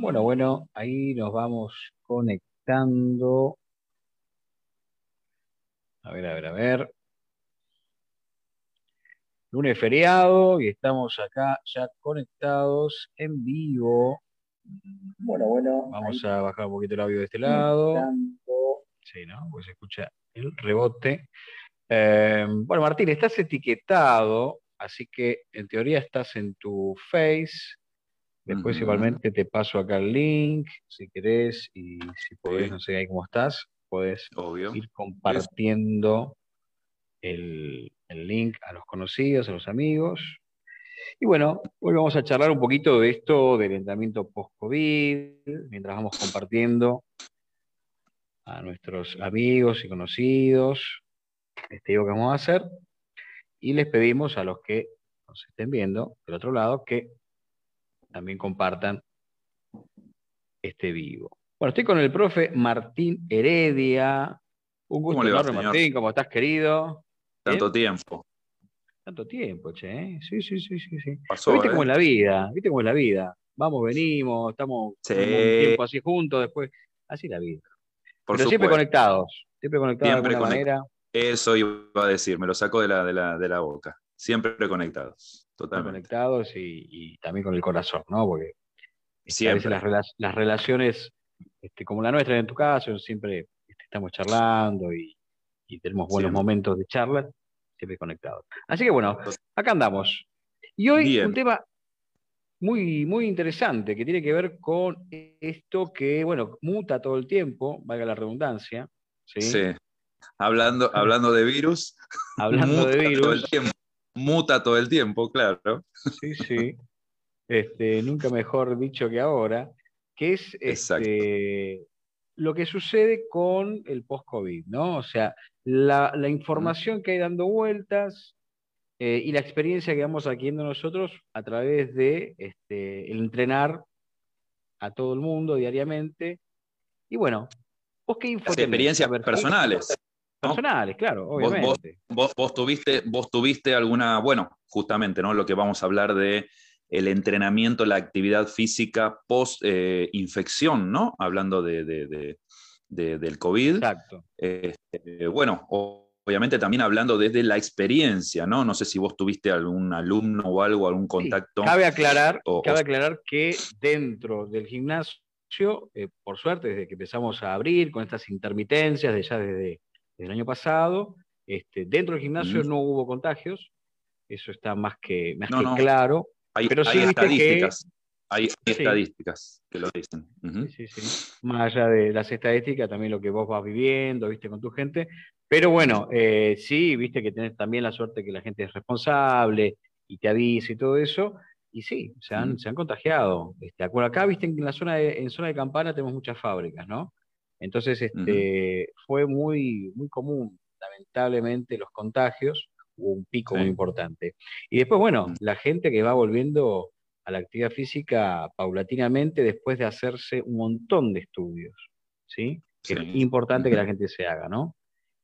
Bueno, bueno, ahí nos vamos conectando. A ver, a ver, a ver. Lunes feriado y estamos acá ya conectados en vivo. Bueno, bueno. Vamos a bajar un poquito el audio de este lado. Sí, ¿no? Pues se escucha el rebote. Eh, bueno, Martín, estás etiquetado, así que en teoría estás en tu face. Después igualmente te paso acá el link, si querés, y si podés, no sé ahí cómo estás, podés ir compartiendo el, el, link a los conocidos, a los amigos. Y bueno, hoy vamos a charlar un poquito de esto del entrenamiento post-COVID, mientras vamos compartiendo a nuestros amigos y conocidos este digo que vamos a hacer. Y les pedimos a los que nos estén viendo del otro lado que también compartan este vivo. Bueno, estoy con el profe Martín Heredia. Un gusto enorme, Martín. ¿Cómo estás, querido? Tanto tiempo. Tanto tiempo, che. ¿eh? Sí, sí, sí, sí. sí. Pasó, ¿Viste cómo es ¿eh? la vida? ¿Viste cómo es la vida? Vamos, venimos, estamos un tiempo así juntos, después. Así la vida. Pero siempre conectados. Siempre conectados de alguna manera. Eso iba a decir, me lo saco de la, de la, boca. Siempre conectados, totalmente. Conectados y, también con el corazón, ¿no? Porque este, a veces las, relaciones, este, como la nuestra en tu caso, siempre este, estamos charlando y, tenemos buenos momentos de charla, siempre conectados. Así que bueno, acá andamos. Y hoy un tema muy, muy interesante que tiene que ver con esto que, bueno, muta todo el tiempo, valga la redundancia. Sí. sí. Hablando, hablando de virus. Hablando de virus. Muta todo el tiempo, claro. Sí, sí. Este, nunca mejor dicho que ahora, que es este, lo que sucede con el post-COVID, ¿no? O sea, la, información que hay dando vueltas eh, y la experiencia que vamos adquiriendo nosotros a través de este, el entrenar a todo el mundo diariamente. Y bueno, ¿vos qué info Experiencias personales. Personales, claro, obviamente. Vos, tuviste, vos tuviste alguna, bueno, justamente, ¿no? Lo que vamos a hablar de el entrenamiento, la actividad física post eh, ¿no? Hablando de, del COVID. Exacto. Este, bueno, obviamente también hablando desde la experiencia, ¿no? No sé si vos tuviste algún alumno o algo, algún contacto. cabe aclarar, cabe aclarar que dentro del gimnasio, eh, por suerte, desde que empezamos a abrir con estas intermitencias, de ya desde el año pasado. Este, dentro del gimnasio no hubo contagios, eso está más que, más que claro. Hay, pero sí estadísticas. Hay estadísticas que lo dicen. sí, sí, Más allá de las estadísticas, también lo que vos vas viviendo, viste, con tu gente. Pero bueno, eh, sí, viste que tenés también la suerte que la gente es responsable y te avisa y todo eso. Y sí, se han, se han contagiado. Este, acá, viste, en la zona de, en zona de Campana tenemos muchas fábricas, ¿no? Entonces, este, fue muy, muy común, lamentablemente, los contagios, hubo un pico muy importante. Y después, bueno, la gente que va volviendo a la actividad física paulatinamente después de hacerse un montón de estudios, ¿sí? Que es importante que la gente se haga, ¿no?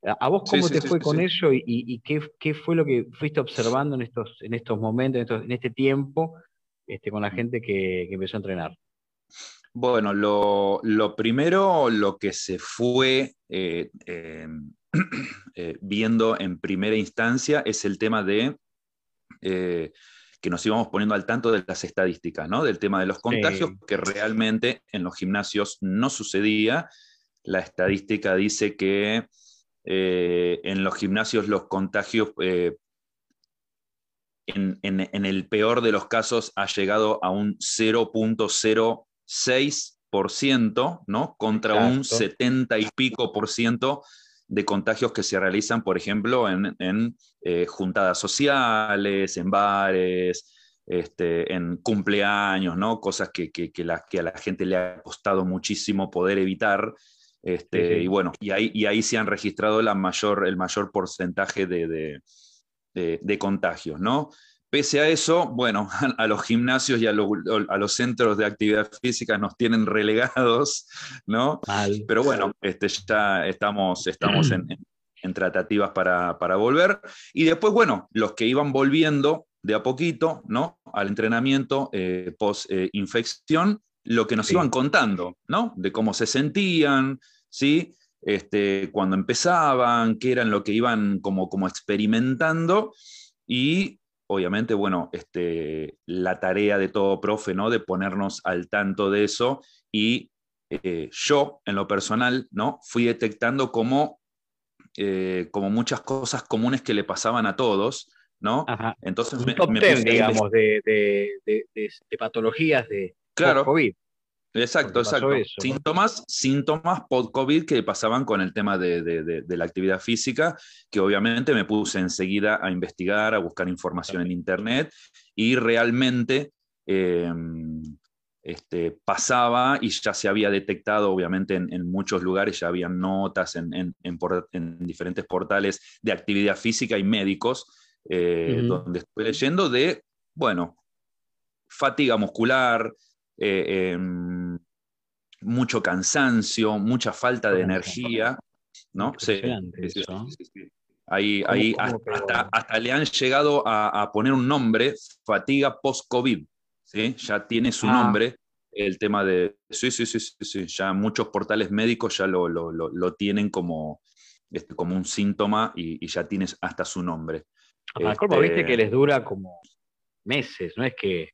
¿A vos cómo te fue con eso y, qué, fue lo que fuiste observando en estos, en estos momentos, en, este tiempo, este, con la gente que empezó a entrenar? Bueno, lo, primero, lo que se fue eh, em, eh, viendo en primera instancia es el tema de eh, que nos íbamos poniendo al tanto de las estadísticas, ¿no? Del tema de los contagios, que realmente en los gimnasios no sucedía. La estadística dice que en los gimnasios los contagios en, en, el peor de los casos ha llegado a un 0.0 6%, ¿no? Contra un 70 y pico por ciento de contagios que se realizan, por ejemplo, en, eh, juntadas sociales, en bares, este, en cumpleaños, ¿no? Cosas que, que, la, que, a la gente le ha costado muchísimo poder evitar. Este, y bueno, y ahí, y ahí se han registrado la mayor, el mayor porcentaje de, de, de, de contagios, ¿no? Pese a eso, bueno, a, los gimnasios y a, los centros de actividad física nos tienen relegados, ¿no? Pero bueno, este, ya estamos, estamos en, tratativas para, volver. Y después, bueno, los que iban volviendo, de a poquito, ¿no? Al entrenamiento eh, post-infección, lo que nos iban contando, ¿no? De cómo se sentían, ¿sí? Este, cuando empezaban, qué eran lo que iban como, como experimentando y obviamente, bueno, este, la tarea de todo profe, ¿no? De ponernos al tanto de eso y eh, yo, en lo personal, ¿no? Fui detectando como, eh, como muchas cosas comunes que le pasaban a todos, ¿no? Entonces me, top digamos, de, de, patologías de claro. COVID. Exacto, exacto. Síntomas, síntomas post-COVID que pasaban con el tema de, la actividad física, que obviamente me puse enseguida a investigar, a buscar información en Internet y realmente em, este, pasaba y ya se había detectado, obviamente en, muchos lugares ya habían notas en, en, diferentes portales de actividad física y médicos, eh, donde estoy leyendo de, bueno, fatiga muscular, eh, em, mucho cansancio, mucha falta de energía, ¿no? Sí, Ahí, ahí hasta, le han llegado a, poner un nombre, fatiga post-COVID, ¿sí? Ya tiene su ah. nombre el tema de, sí, sí, sí, sí, ya muchos portales médicos ya lo, lo, tienen como, este, como un síntoma y, ya tienes hasta su nombre. Ajá, este, viste que les dura como meses, no es que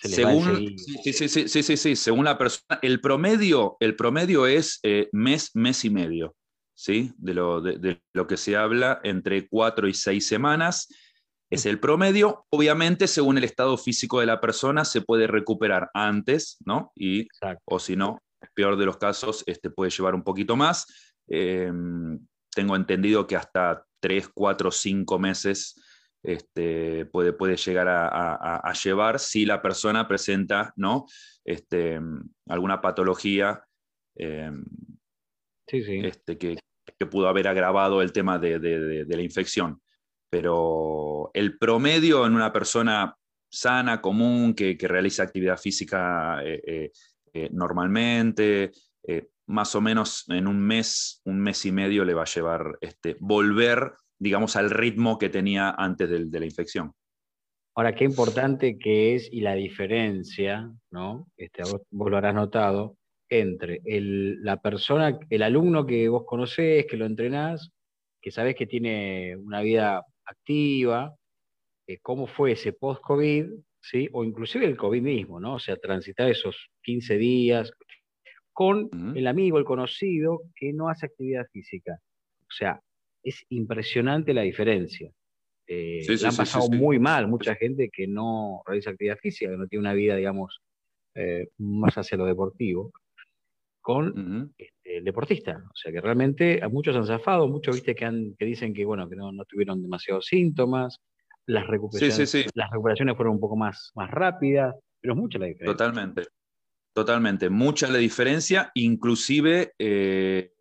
según, sí, sí, sí, según la persona, el promedio, el promedio es eh, mes, mes y medio, ¿sí? De lo, de, lo que se habla entre cuatro y seis semanas. Es el promedio. Obviamente, según el estado físico de la persona, se puede recuperar antes, ¿no? Y, o si no, peor de los casos, este puede llevar un poquito más. Em, tengo entendido que hasta tres, cuatro, cinco meses este, puede, puede llegar a, llevar si la persona presenta ¿no? este, alguna patología em, Este, que, pudo haber agravado el tema de, la infección. Pero el promedio en una persona sana, común, que, realiza actividad física eh, eh, eh, normalmente, más o menos en un mes, un mes y medio le va a llevar este, volver digamos, al ritmo que tenía antes de, la infección. Ahora, qué importante que es y la diferencia, ¿no? Este, vos, lo habrás notado, entre el, la persona, el alumno que vos conocés, que lo entrenás, que sabés que tiene una vida activa, eh, cómo fue ese post-COVID, ¿sí? O inclusive el COVID mismo, ¿no? O sea, transitar esos 15 días con el amigo, el conocido, que no hace actividad física. O sea, es impresionante la diferencia. Eh, han pasado muy mal mucha gente que no realiza actividad física, que no tiene una vida, digamos, eh, más hacia lo deportivo, con este, el deportista. O sea que realmente a muchos han zafado, muchos viste que, han, que dicen que bueno, que no, tuvieron demasiados síntomas, las recuperaciones, las recuperaciones fueron un poco más, más rápidas, pero mucha la diferencia. Totalmente, totalmente, mucha la diferencia, inclusive eh,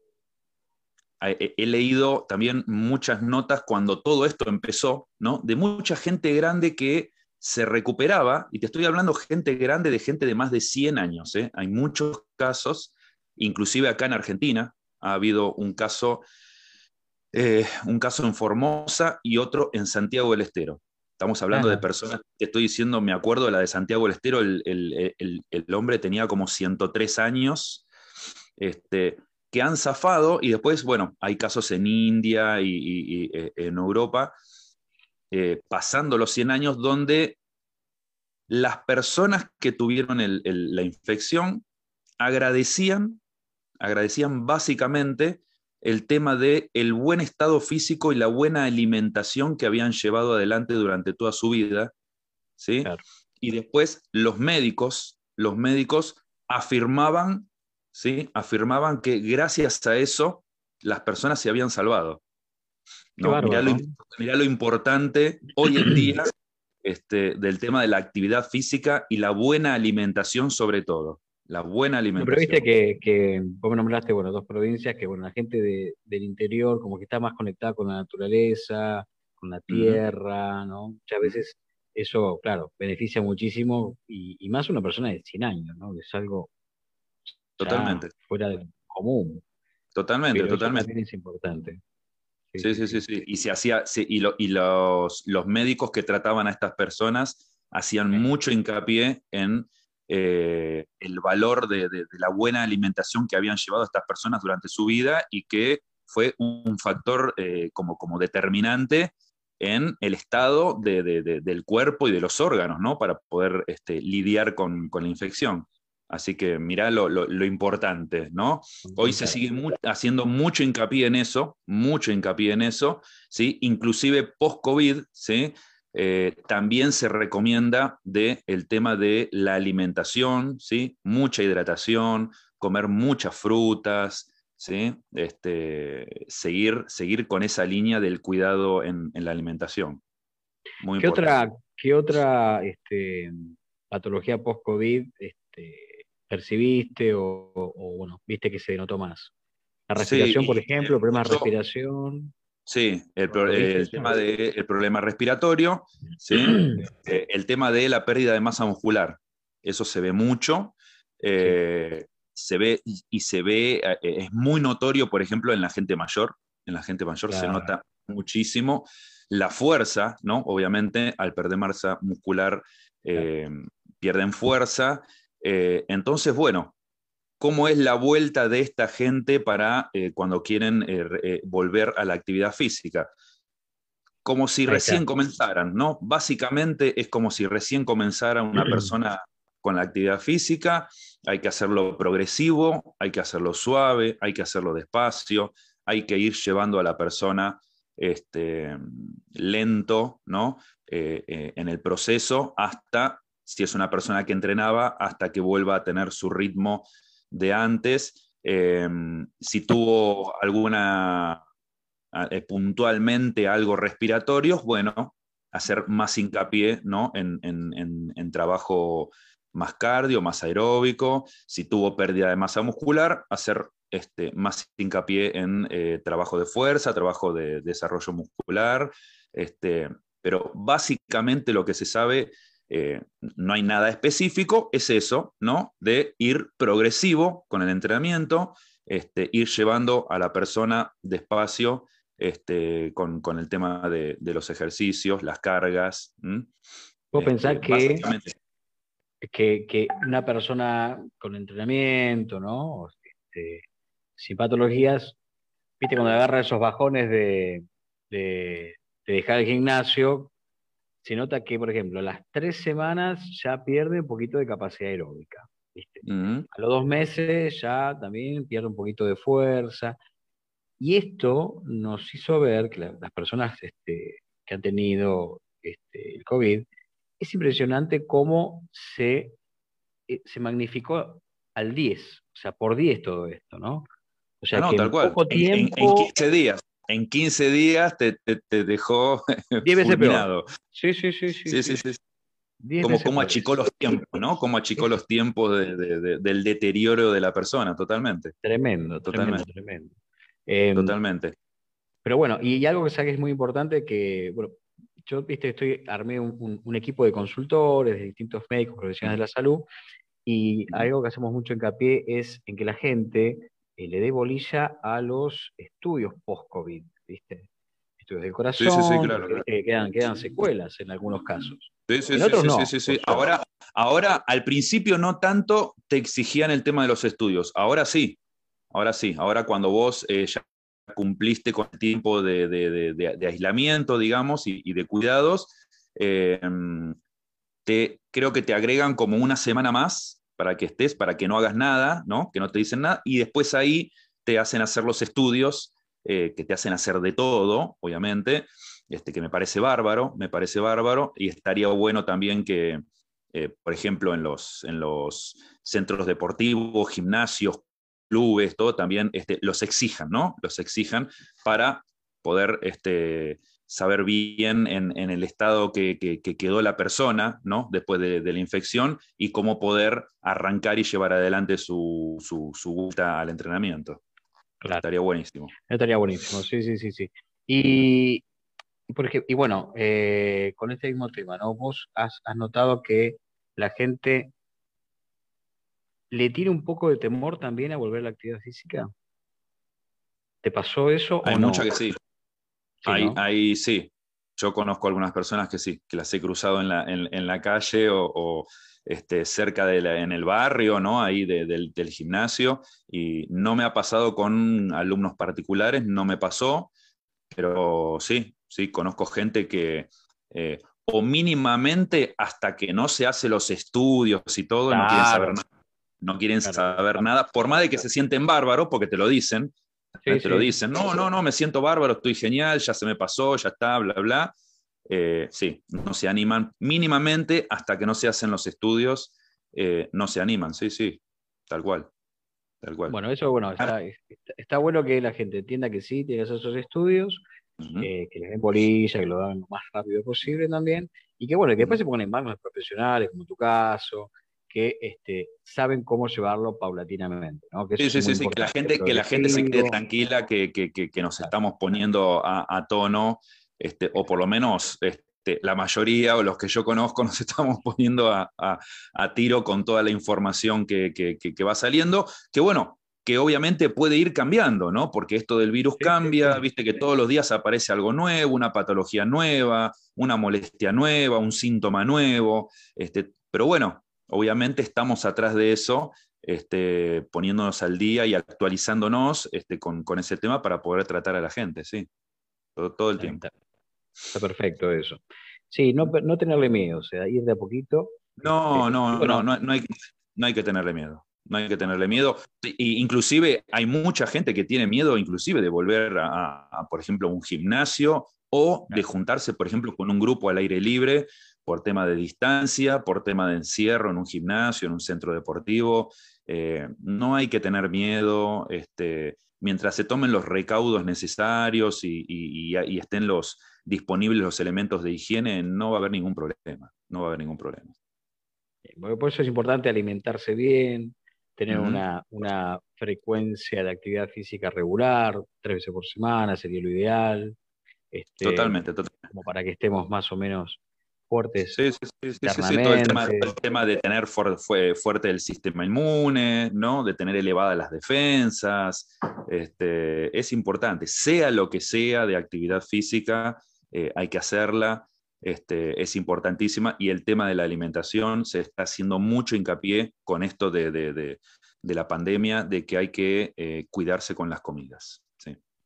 he leído también muchas notas cuando todo esto empezó, ¿no? De mucha gente grande que se recuperaba, y te estoy hablando gente grande de gente de más de 100 años, ¿eh? Hay muchos casos, inclusive acá en Argentina ha habido un caso, eh, un caso en Formosa y otro en Santiago del Estero. Estamos hablando de personas, te estoy diciendo, me acuerdo de la de Santiago del Estero, el, el hombre tenía como 103 años, este, que han zafado y después, bueno, hay casos en India y, eh, en Europa, eh, pasando los 100 años, donde las personas que tuvieron la infección agradecían, agradecían básicamente el tema de el buen estado físico y la buena alimentación que habían llevado adelante durante toda su vida, ¿sí? Y después los médicos, los médicos afirmaban ¿sí? afirmaban que gracias a eso las personas se habían salvado. ¿no? Mirá, lo, importante hoy en día este, del tema de la actividad física y la buena alimentación sobre todo. La buena alimentación. pero viste que, que vos me nombraste bueno, dos provincias que bueno, la gente del interior como que está más conectada con la naturaleza, con la tierra, ¿no? Muchas veces eso, claro, beneficia muchísimo y, y más una persona de 100 años, ¿no? Es algo Totalmente. Fuera del común. Totalmente, totalmente. es importante. Sí, sí, sí, sí. Y, se hacía, y, y los, los, médicos que trataban a estas personas hacían mucho hincapié en eh, el valor de, la buena alimentación que habían llevado estas personas durante su vida y que fue un factor eh, como, como determinante en el estado del cuerpo y de los órganos, ¿no? Para poder este, lidiar con, con la infección. Así que mirá lo, importante, ¿no? Hoy se sigue haciendo mucho hincapié en eso, mucho hincapié en eso, ¿sí? Inclusive post-COVID, ¿sí? Eh, también se recomienda de el tema de la alimentación, ¿sí? Mucha hidratación, comer muchas frutas, ¿sí? Este, seguir, seguir con esa línea del cuidado en, la alimentación. ¿Qué otra, qué otra este, patología post-COVID este, percibiste o, bueno, viste que se notó más? La respiración, por ejemplo, problemas de respiración. Sí, el, tema problema respiratorio, ¿sí? Eh, el tema de la pérdida de masa muscular. Eso se ve mucho. Eh, se ve y se ve, eh, es muy notorio, por ejemplo, en la gente mayor. En la gente mayor se nota muchísimo. La fuerza, ¿no? Obviamente, al perder masa muscular, pierden fuerza eh, entonces, bueno, ¿cómo es la vuelta de esta gente para eh, cuando quieren eh, volver a la actividad física? Como si recién comenzaran, ¿no? Básicamente es como si recién comenzara una persona con la actividad física, hay que hacerlo progresivo, hay que hacerlo suave, hay que hacerlo despacio, hay que ir llevando a la persona este, lento, ¿no? en el proceso hasta si es una persona que entrenaba, hasta que vuelva a tener su ritmo de antes. Em, si tuvo alguna, eh, puntualmente algo respiratorio, bueno, hacer más hincapié ¿no? en, trabajo más cardio, más aeróbico. Si tuvo pérdida de masa muscular, hacer este, más hincapié en eh, trabajo de fuerza, trabajo de desarrollo muscular. Este, pero básicamente lo que se sabe eh, no hay nada específico, es eso, ¿no? De ir progresivo con el entrenamiento, este, ir llevando a la persona despacio este, con, el tema de, los ejercicios, las cargas. Puedo pensar este, que, que, una persona con entrenamiento, ¿no? Este, sin patologías, viste, cuando agarra esos bajones de, de dejar el gimnasio, se nota que, por ejemplo, las tres semanas ya pierde un poquito de capacidad aeróbica. A los dos meses ya también pierde un poquito de fuerza. Y esto nos hizo ver que las personas este, que han tenido este, el COVID, es impresionante cómo se, eh, se magnificó al 10, o sea, por 10 todo esto, ¿no? O sea, ah, que en Poco tiempo, en 15 días en 15 días te, dejó 10 veces peor. Sí, sí, sí. sí, sí, sí. Como, como achicó los tiempos, ¿no? Como achicó los tiempos del deterioro de la persona, totalmente. Tremendo, totalmente. Tremendo. Em, totalmente. Pero bueno, y, algo que que es muy importante, que, bueno, yo, viste, estoy, armé un, equipo de consultores, de distintos médicos, profesionales de la salud, y algo que hacemos mucho hincapié es en que la gente eh, le dé bolilla a los estudios post-COVID, ¿viste? Estudios del corazón, sí, sí, claro, quedan, quedan, secuelas en algunos casos. Sí, sí, sí, sí, sí, Ahora, ahora, al principio no tanto te exigían el tema de los estudios, ahora sí, ahora sí, ahora cuando vos eh, ya cumpliste con el tiempo de, aislamiento, digamos, y, de cuidados, eh, te, creo que te agregan como una semana más para que estés, para que no hagas nada, ¿no? que no te dicen nada, y después ahí te hacen hacer los estudios, eh, que te hacen hacer de todo, obviamente, este, que me parece bárbaro, me parece bárbaro, y estaría bueno también que, eh, por ejemplo, en los, en los centros deportivos, gimnasios, clubes, todo también este, los exijan, ¿no? Los exijan para poder este, saber bien en, el estado que, quedó la persona, ¿no? Después de, la infección y cómo poder arrancar y llevar adelante su, su, al entrenamiento. Estaría buenísimo. Estaría buenísimo, sí, sí, sí, sí. Y, por y bueno, eh, con este mismo tema, ¿no? Vos has, notado que la gente le tiene un poco de temor también a volver a la actividad física. ¿Te pasó eso? Hay mucha que sí. Ahí, sí, yo conozco algunas personas que sí, que las he cruzado en la, en, la calle o, este, cerca de en el barrio, ¿no? Ahí del, gimnasio, y no me ha pasado con alumnos particulares, no me pasó, pero sí, sí, conozco gente que, eh, o mínimamente hasta que no se hace los estudios y todo, no quieren saber nada. No quieren saber nada, por más de que se sienten bárbaros, porque te lo dicen, te lo dicen, no, no, no, me siento bárbaro, estoy genial, ya se me pasó, ya está, bla, bla. Eh, sí, no se animan mínimamente hasta que no se hacen los estudios, eh, no se animan, sí, sí, tal cual. Tal cual. Bueno, eso bueno, está, bueno que la gente entienda que sí, tiene que hacer esos estudios, eh, que les den bolilla, que lo hagan lo más rápido posible también, y que bueno, que después se pongan en manos de profesionales, como tu caso, que este, saben cómo llevarlo paulatinamente. ¿no? sí, sí, sí, que la gente, que la gente se quede tranquila, que, que, que nos estamos poniendo a, a, tono, este, o por lo menos este, la mayoría o los que yo conozco nos estamos poniendo a, a, a tiro con toda la información que, va saliendo, que bueno, que obviamente puede ir cambiando, ¿no? Porque esto del virus cambia, viste que todos los días aparece algo nuevo, una patología nueva, una molestia nueva, un síntoma nuevo, este, pero bueno, obviamente estamos atrás de eso, este, poniéndonos al día y actualizándonos este, con, ese tema para poder tratar a la gente, sí, todo, el tiempo. Está perfecto eso. Sí, no, no tenerle miedo, o sea, ir de a poquito. No, este, no, no, no, no, hay, no hay que tenerle miedo. No hay que tenerle miedo. inclusive hay mucha gente que tiene miedo inclusive de volver a, a, por ejemplo, un gimnasio o de juntarse, por ejemplo, con un grupo al aire libre por tema de distancia, por tema de encierro en un gimnasio, en un centro deportivo. Eh, no hay que tener miedo. Este, mientras se tomen los recaudos necesarios y, estén los, disponibles los elementos de higiene, no va a haber ningún problema. No va a haber ningún problema. Por eso es importante alimentarse bien, tener una, frecuencia de actividad física regular, tres veces por semana sería lo ideal. Este, totalmente, totalmente. Como para que estemos más o menos fuertes. Sí, sí, sí, sí, todo el tema, de tener fuerte el sistema inmune, ¿no? de tener elevadas las defensas, este, es importante, sea lo que sea de actividad física, eh, hay que hacerla, este, es importantísima y el tema de la alimentación se está haciendo mucho hincapié con esto de, la pandemia, de que hay que eh, cuidarse con las comidas.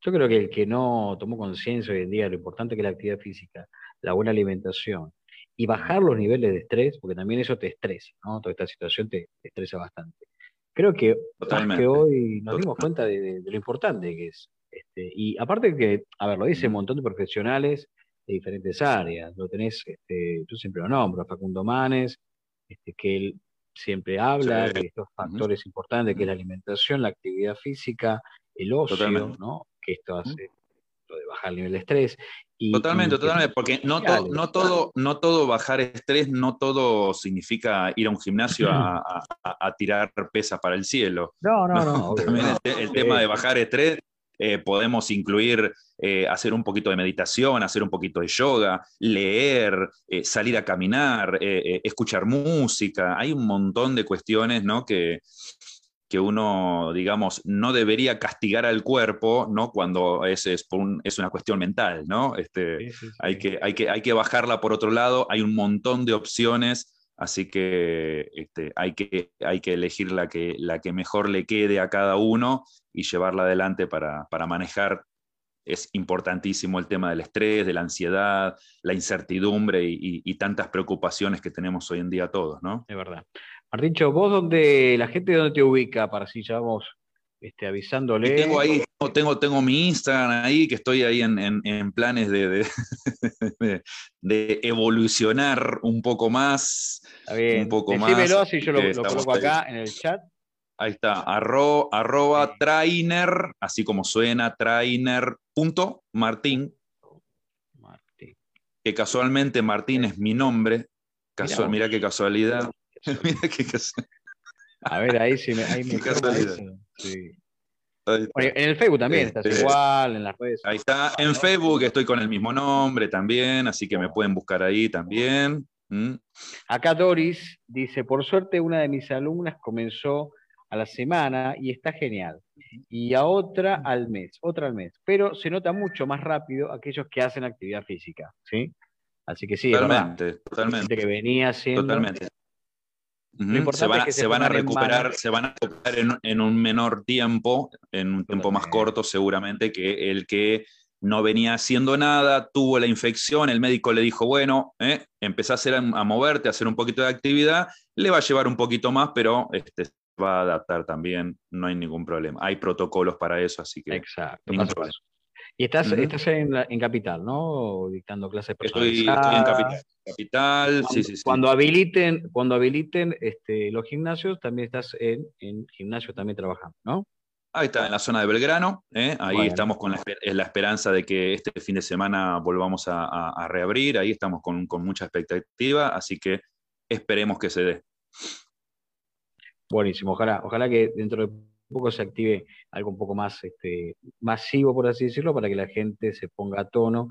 Yo creo que el que no tomó conciencia hoy en día de lo importante que es la actividad física, la buena alimentación, y bajar los niveles de estrés, porque también eso te estresa, ¿no? Toda esta situación te, estresa bastante. Creo que, que hoy nos dimos cuenta de, lo importante que es. Este, y aparte que, a ver, lo dice un montón de profesionales de diferentes áreas. Lo tenés, este, yo siempre lo nombro, Facundo Manes, este, que él siempre habla de estos factores importantes, que es la alimentación, la actividad física, el ocio, ¿no? Que esto hace lo de bajar el nivel de estrés totalmente, totalmente, porque no, no, todo, no todo bajar estrés, no todo significa ir a un gimnasio a, tirar pesas para el cielo. No, no, no. También el, tema de bajar estrés, eh, podemos incluir eh, hacer un poquito de meditación, hacer un poquito de yoga, leer, eh, salir a caminar, escuchar música. Hay un montón de cuestiones ¿no? que, que uno, digamos, no debería castigar al cuerpo, ¿no? Cuando es, es, una cuestión mental, ¿no? Este, Hay, que, hay, que, hay que bajarla por otro lado, hay un montón de opciones, así que, este, hay, que hay que elegir la que, la que mejor le quede a cada uno y llevarla adelante para, manejar. Es importantísimo el tema del estrés, de la ansiedad, la incertidumbre y, y tantas preocupaciones que tenemos hoy en día todos, ¿no? Es verdad. Martincho, vos donde la gente dónde te ubica para si ya vamos este, avisándole. tengo ahí, tengo, tengo mi Instagram ahí, que estoy ahí en, planes de, de, evolucionar un poco más. Está bien. Un poco Decímelo, más. si yo lo, coloco acá en el chat. Ahí está, arroba trainer, así como suena, trainer, punto, Martín. Martín. Que casualmente Martín es mi nombre. Casual, mira qué casualidad. Mira qué A ver, ahí sí me, ahí me sí. en el Facebook también estás este, igual, en las redes. Ahí está, en Facebook estoy con el mismo nombre también, así que me pueden buscar ahí también. ¿Mm? Acá Doris dice, por suerte una de mis alumnas comenzó a la semana y está genial. y a otra al mes, otra al mes. Pero se nota mucho más rápido aquellos que hacen actividad física, ¿sí? Así que sí, totalmente, totalmente. que venía haciendo. Totalmente. Se, van, a recuperar, se van a recuperar en, un menor tiempo, en un tiempo más corto seguramente que el que no venía haciendo nada, tuvo la infección, el médico le dijo, bueno, eh, empezá a, hacer, a moverte, a hacer un poquito de actividad, le va a llevar un poquito más, pero este, va a adaptar también, no hay ningún problema. Hay protocolos para eso, así que... Exacto. Y estás, estás en, Capital, ¿no? Dictando clases personales. Estoy, en Capital. Capital, cuando, sí, sí, sí. Cuando habiliten, cuando habiliten este, los gimnasios, también estás en, en gimnasio también trabajando, ¿no? Ahí está, en la zona de Belgrano. ¿eh? Ahí estamos con la, esperanza de que este fin de semana volvamos a, reabrir. Ahí estamos con, mucha expectativa, así que esperemos que se dé. Buenísimo, ojalá, ojalá que dentro de poco se active algo un poco más este, masivo, por así decirlo, para que la gente se ponga a tono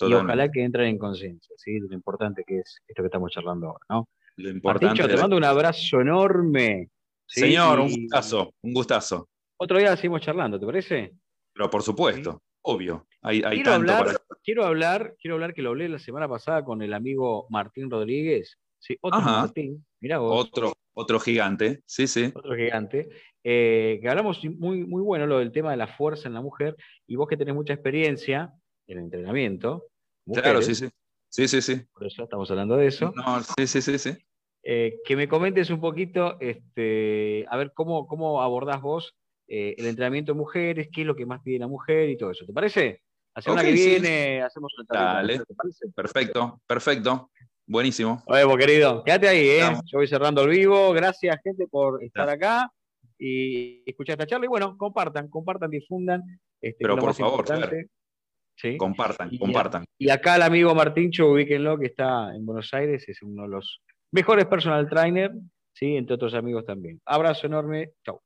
y ojalá que entren en conciencia, ¿sí? Lo importante que es esto que estamos charlando ahora, ¿no? Lo importante. te mando un abrazo enorme. Señor, un gustazo, un gustazo. Otro día seguimos charlando, ¿te parece? Pero por supuesto, obvio. Hay, quiero, hablar, quiero, hablar, quiero hablar que lo hablé la semana pasada con el amigo Martín Rodríguez. Sí, otro Martín, mirá vos. Otro, otro gigante, sí, sí. Otro gigante. Eh, que hablamos muy, muy bueno lo del tema de la fuerza en la mujer, y vos que tenés mucha experiencia en el entrenamiento. claro, sí, sí. Sí, sí, sí. Por eso estamos hablando de eso. No, sí, sí, sí, sí. Eh, que me comentes un poquito, este, a ver cómo, cómo abordás vos eh, el entrenamiento de mujeres, qué es lo que más pide la mujer y todo eso. ¿Te parece? La semana que viene hacemos un Dale. Perfecto, perfecto. Buenísimo. Oye, querido, quédate ahí, ¿eh? Yo voy cerrando el vivo. Gracias, gente, por estar acá y escuchar esta charla. Y bueno, compartan, compartan, difundan. Este, Pero por favor, ¿Sí? compartan, compartan. Y acá el amigo Martincho, ubíquenlo, que está en Buenos Aires, es uno de los mejores personal trainer, ¿sí? entre otros amigos también. Abrazo enorme, chau.